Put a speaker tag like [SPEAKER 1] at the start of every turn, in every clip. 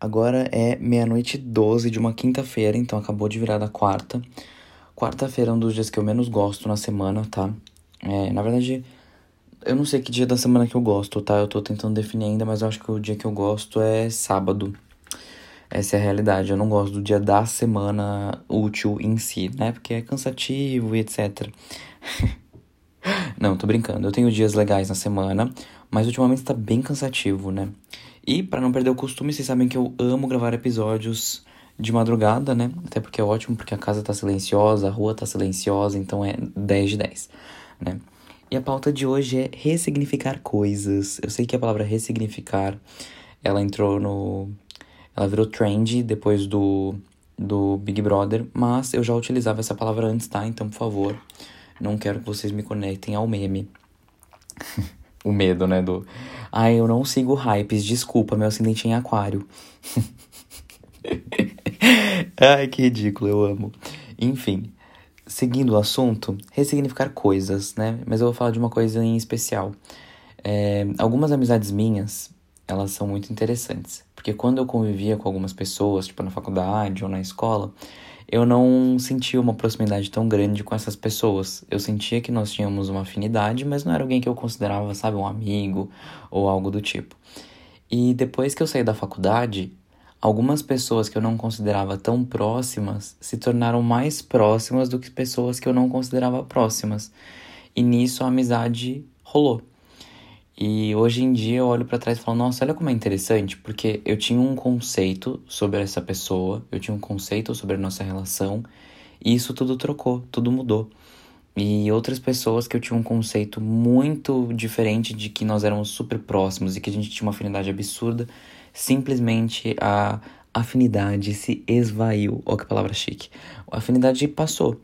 [SPEAKER 1] Agora é meia-noite 12 de uma quinta-feira, então acabou de virar da quarta. Quarta-feira é um dos dias que eu menos gosto na semana, tá? É, na verdade, eu não sei que dia da semana que eu gosto, tá? Eu tô tentando definir ainda, mas eu acho que o dia que eu gosto é sábado. Essa é a realidade. Eu não gosto do dia da semana útil em si, né? Porque é cansativo e etc. não, tô brincando. Eu tenho dias legais na semana, mas ultimamente tá bem cansativo, né? E para não perder o costume, vocês sabem que eu amo gravar episódios de madrugada, né? Até porque é ótimo, porque a casa tá silenciosa, a rua tá silenciosa, então é 10 de 10, né? E a pauta de hoje é ressignificar coisas. Eu sei que a palavra ressignificar, ela entrou no... Ela virou trend depois do, do Big Brother, mas eu já utilizava essa palavra antes, tá? Então, por favor, não quero que vocês me conectem ao meme. O medo, né? Do. Ai, eu não sigo hypes, desculpa, meu ascendente é em aquário. Ai, que ridículo, eu amo. Enfim, seguindo o assunto, ressignificar coisas, né? Mas eu vou falar de uma coisa em especial. É, algumas amizades minhas, elas são muito interessantes. Porque quando eu convivia com algumas pessoas, tipo na faculdade ou na escola, eu não sentia uma proximidade tão grande com essas pessoas. Eu sentia que nós tínhamos uma afinidade, mas não era alguém que eu considerava, sabe, um amigo ou algo do tipo. E depois que eu saí da faculdade, algumas pessoas que eu não considerava tão próximas se tornaram mais próximas do que pessoas que eu não considerava próximas. E nisso a amizade rolou. E hoje em dia eu olho para trás e falo, nossa, olha como é interessante, porque eu tinha um conceito sobre essa pessoa, eu tinha um conceito sobre a nossa relação, e isso tudo trocou, tudo mudou. E outras pessoas que eu tinha um conceito muito diferente de que nós éramos super próximos e que a gente tinha uma afinidade absurda, simplesmente a afinidade se esvaiu. Olha que palavra chique. A afinidade passou.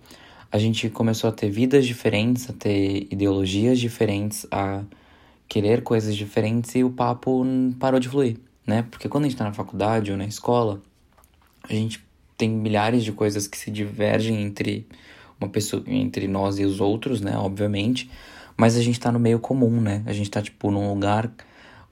[SPEAKER 1] A gente começou a ter vidas diferentes, a ter ideologias diferentes, a querer coisas diferentes e o papo parou de fluir, né? Porque quando a gente tá na faculdade ou na escola, a gente tem milhares de coisas que se divergem entre uma pessoa, entre nós e os outros, né? Obviamente, mas a gente tá no meio comum, né? A gente tá, tipo, num lugar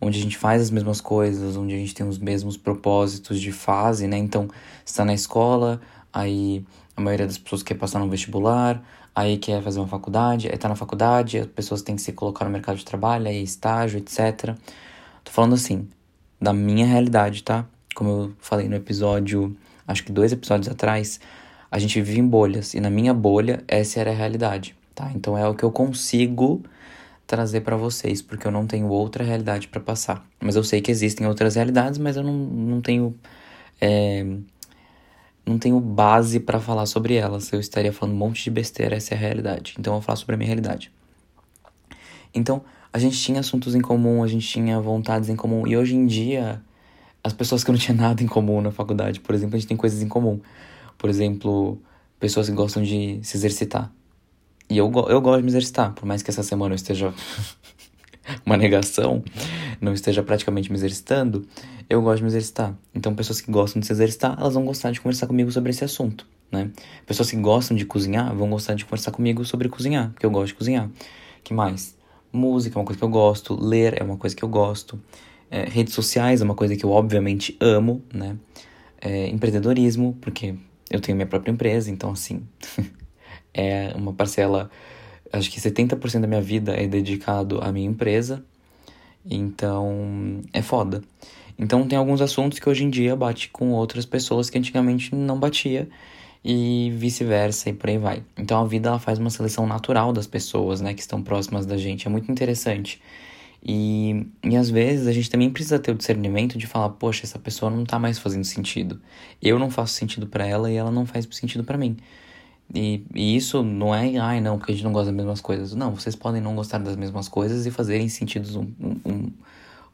[SPEAKER 1] onde a gente faz as mesmas coisas, onde a gente tem os mesmos propósitos de fase, né? Então, está na escola, aí a maioria das pessoas quer passar no vestibular, aí quer fazer uma faculdade, aí tá na faculdade, as pessoas têm que se colocar no mercado de trabalho, aí estágio, etc. Tô falando assim, da minha realidade, tá? Como eu falei no episódio, acho que dois episódios atrás, a gente vive em bolhas, e na minha bolha, essa era a realidade, tá? Então é o que eu consigo trazer para vocês, porque eu não tenho outra realidade para passar. Mas eu sei que existem outras realidades, mas eu não, não tenho. É, não tenho base para falar sobre elas. Eu estaria falando um monte de besteira, essa é a realidade. Então eu vou falar sobre a minha realidade. Então, a gente tinha assuntos em comum, a gente tinha vontades em comum. E hoje em dia, as pessoas que não tinham nada em comum na faculdade, por exemplo, a gente tem coisas em comum. Por exemplo, pessoas que gostam de se exercitar. E eu, eu gosto de me exercitar, por mais que essa semana eu esteja uma negação, não esteja praticamente me exercitando, eu gosto de me exercitar. Então, pessoas que gostam de se exercitar, elas vão gostar de conversar comigo sobre esse assunto, né? Pessoas que gostam de cozinhar vão gostar de conversar comigo sobre cozinhar, porque eu gosto de cozinhar. que mais? Música é uma coisa que eu gosto, ler é uma coisa que eu gosto, é, redes sociais é uma coisa que eu obviamente amo, né? É, empreendedorismo, porque eu tenho minha própria empresa, então assim, é uma parcela acho que 70% da minha vida é dedicado à minha empresa. Então, é foda. Então, tem alguns assuntos que hoje em dia bate com outras pessoas que antigamente não batia e vice-versa e por aí vai. Então, a vida ela faz uma seleção natural das pessoas, né, que estão próximas da gente. É muito interessante. E, e às vezes a gente também precisa ter o discernimento de falar, poxa, essa pessoa não tá mais fazendo sentido. Eu não faço sentido para ela e ela não faz sentido para mim. E, e, isso não é, ai não, porque a gente não gosta das mesmas coisas. Não, vocês podem não gostar das mesmas coisas e fazerem sentidos um, um,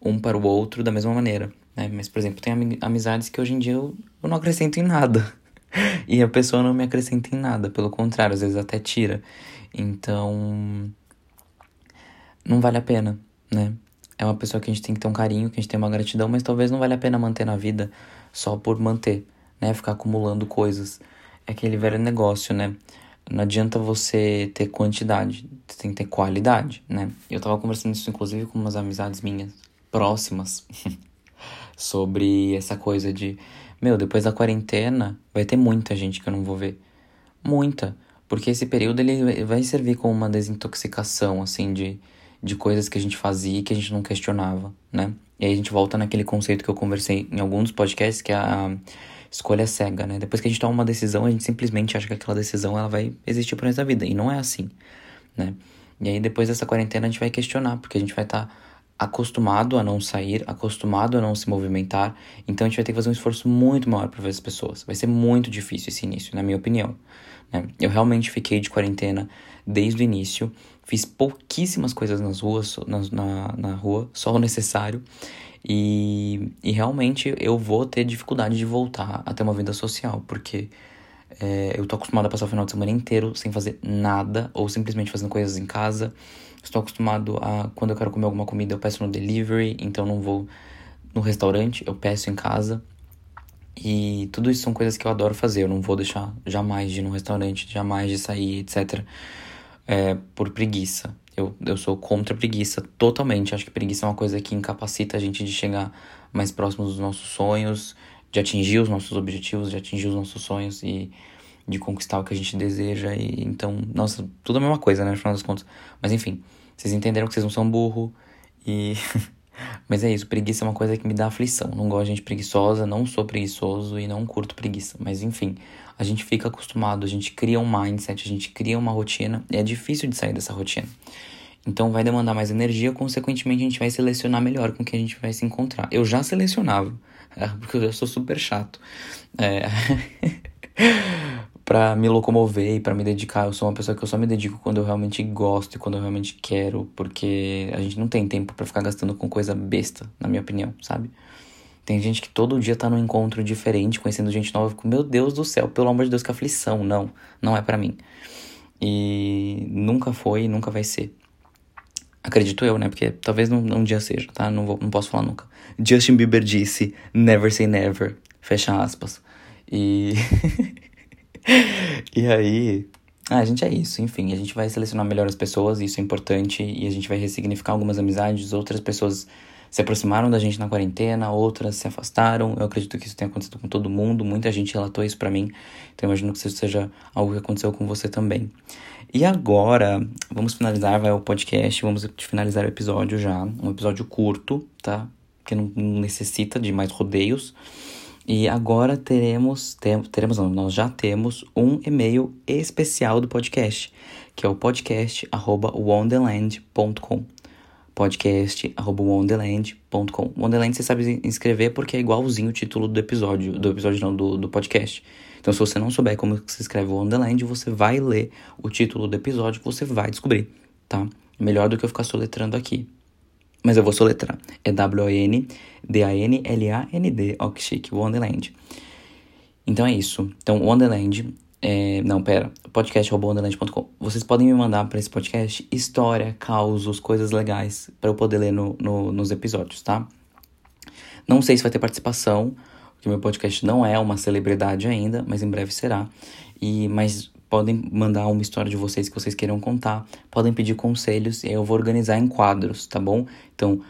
[SPEAKER 1] um para o outro da mesma maneira. Né? Mas, por exemplo, tem amizades que hoje em dia eu, eu não acrescento em nada. e a pessoa não me acrescenta em nada, pelo contrário, às vezes até tira. Então, não vale a pena, né? É uma pessoa que a gente tem que ter um carinho, que a gente tem uma gratidão, mas talvez não vale a pena manter na vida só por manter, né? Ficar acumulando coisas aquele velho negócio, né? Não adianta você ter quantidade, você tem que ter qualidade, né? Eu tava conversando isso, inclusive, com umas amizades minhas próximas. sobre essa coisa de, meu, depois da quarentena vai ter muita gente que eu não vou ver. Muita. Porque esse período ele vai servir como uma desintoxicação, assim, de, de coisas que a gente fazia e que a gente não questionava, né? E aí a gente volta naquele conceito que eu conversei em alguns podcasts, que é a escolha cega, né? Depois que a gente toma uma decisão, a gente simplesmente acha que aquela decisão ela vai existir pro resto da vida. E não é assim, né? E aí depois dessa quarentena a gente vai questionar, porque a gente vai estar tá acostumado a não sair, acostumado a não se movimentar. Então a gente vai ter que fazer um esforço muito maior para ver as pessoas. Vai ser muito difícil esse início, na minha opinião. Né? Eu realmente fiquei de quarentena desde o início. Fiz pouquíssimas coisas nas ruas, na, na, na rua, só o necessário. E, e realmente eu vou ter dificuldade de voltar a ter uma vida social, porque é, eu tô acostumado a passar o final de semana inteiro sem fazer nada, ou simplesmente fazendo coisas em casa. Estou acostumado a, quando eu quero comer alguma comida, eu peço no delivery, então não vou no restaurante, eu peço em casa. E tudo isso são coisas que eu adoro fazer. Eu não vou deixar jamais de ir num restaurante, jamais de sair, etc é, por preguiça. Eu, eu sou contra a preguiça totalmente. Acho que preguiça é uma coisa que incapacita a gente de chegar mais próximo dos nossos sonhos, de atingir os nossos objetivos, de atingir os nossos sonhos e de conquistar o que a gente deseja. E então, nossa, tudo a mesma coisa, né, no final das contas. Mas enfim, vocês entenderam que vocês não são burro e. Mas é isso, preguiça é uma coisa que me dá aflição. Não gosto de gente preguiçosa, não sou preguiçoso e não curto preguiça. Mas enfim, a gente fica acostumado, a gente cria um mindset, a gente cria uma rotina e é difícil de sair dessa rotina. Então vai demandar mais energia, consequentemente a gente vai selecionar melhor com quem a gente vai se encontrar. Eu já selecionava, porque eu já sou super chato. É... para me locomover e para me dedicar, eu sou uma pessoa que eu só me dedico quando eu realmente gosto e quando eu realmente quero, porque a gente não tem tempo para ficar gastando com coisa besta, na minha opinião, sabe? Tem gente que todo dia tá num encontro diferente, conhecendo gente nova. Fico, meu Deus do céu, pelo amor de Deus, que aflição. Não, não é para mim. E nunca foi e nunca vai ser. Acredito eu, né? Porque talvez num, um dia seja, tá? Não, vou, não posso falar nunca. Justin Bieber disse: Never say never. Fecha aspas. E. e aí. Ah, a gente é isso, enfim, a gente vai selecionar melhor as pessoas, isso é importante, e a gente vai ressignificar algumas amizades, outras pessoas se aproximaram da gente na quarentena, outras se afastaram. Eu acredito que isso tenha acontecido com todo mundo, muita gente relatou isso para mim, então imagino que isso seja algo que aconteceu com você também. E agora, vamos finalizar, vai o podcast, vamos finalizar o episódio já, um episódio curto, tá? Que não necessita de mais rodeios. E agora teremos, teremos não, nós já temos um e-mail especial do podcast, que é o podcast@wonderland.com podcast.wonderland.com. Wonderland você sabe inscrever porque é igualzinho o título do episódio, do episódio não, do, do podcast. Então se você não souber como se escreve Wonderland, você vai ler o título do episódio você vai descobrir, tá? Melhor do que eu ficar soletrando aqui. Mas eu vou soletrar. É W-O-N-D-A-N-L-A-N-D, ó que chique, Wonderland. Então é isso. Então, Wonderland é, não, pera. podcast.wonderland.com. Vocês podem me mandar para esse podcast história, causos, coisas legais para eu poder ler no, no, nos episódios, tá? Não sei se vai ter participação, porque meu podcast não é uma celebridade ainda, mas em breve será. E mas podem mandar uma história de vocês que vocês queiram contar, podem pedir conselhos e eu vou organizar em quadros, tá bom? Então,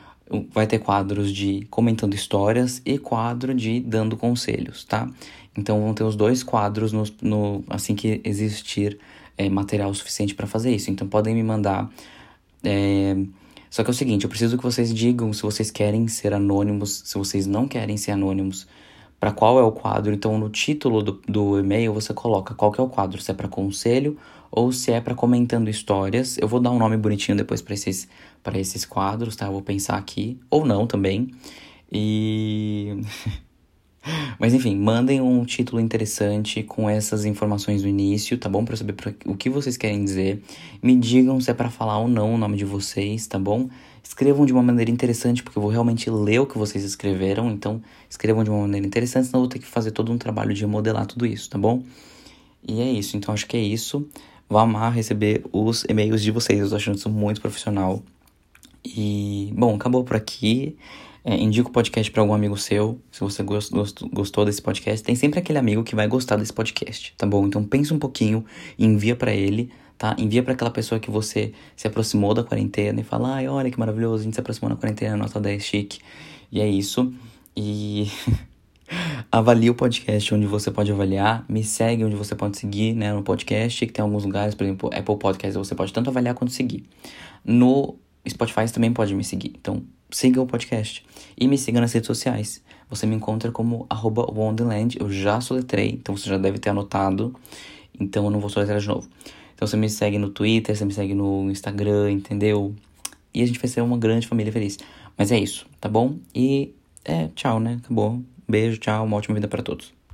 [SPEAKER 1] vai ter quadros de comentando histórias e quadro de dando conselhos, tá? Então vão ter os dois quadros no, no assim que existir é, material suficiente para fazer isso. Então podem me mandar. É... Só que é o seguinte, eu preciso que vocês digam se vocês querem ser anônimos, se vocês não querem ser anônimos, para qual é o quadro. Então no título do, do e-mail você coloca qual que é o quadro, se é para conselho ou se é para comentando histórias. Eu vou dar um nome bonitinho depois para esses para esses quadros, tá? Eu vou pensar aqui ou não também. E Mas enfim, mandem um título interessante com essas informações no início, tá bom? Para saber o que vocês querem dizer. Me digam se é para falar ou não o nome de vocês, tá bom? Escrevam de uma maneira interessante, porque eu vou realmente ler o que vocês escreveram. Então, escrevam de uma maneira interessante, senão eu vou ter que fazer todo um trabalho de remodelar tudo isso, tá bom? E é isso, então acho que é isso. Vou amar receber os e-mails de vocês, eu tô achando isso muito profissional. E, bom, acabou por aqui. É, indica o podcast para algum amigo seu, se você gost, gost, gostou desse podcast. Tem sempre aquele amigo que vai gostar desse podcast, tá bom? Então pensa um pouquinho envia para ele, tá? Envia para aquela pessoa que você se aproximou da quarentena e fala: ai, olha que maravilhoso, a gente se aproximou na quarentena, nota 10 chique. E é isso. E avalie o podcast onde você pode avaliar, me segue onde você pode seguir, né, no podcast, que tem alguns lugares, por exemplo, Apple Podcast, você pode tanto avaliar quanto seguir. No Spotify você também pode me seguir. Então, siga o podcast e me siga nas redes sociais. Você me encontra como arroba Wonderland, eu já soletrei, então você já deve ter anotado, então eu não vou soletrar de novo. Então você me segue no Twitter, você me segue no Instagram, entendeu? E a gente vai ser uma grande família feliz. Mas é isso, tá bom? E é, tchau, né? Acabou. Beijo, tchau, uma ótima vida para todos.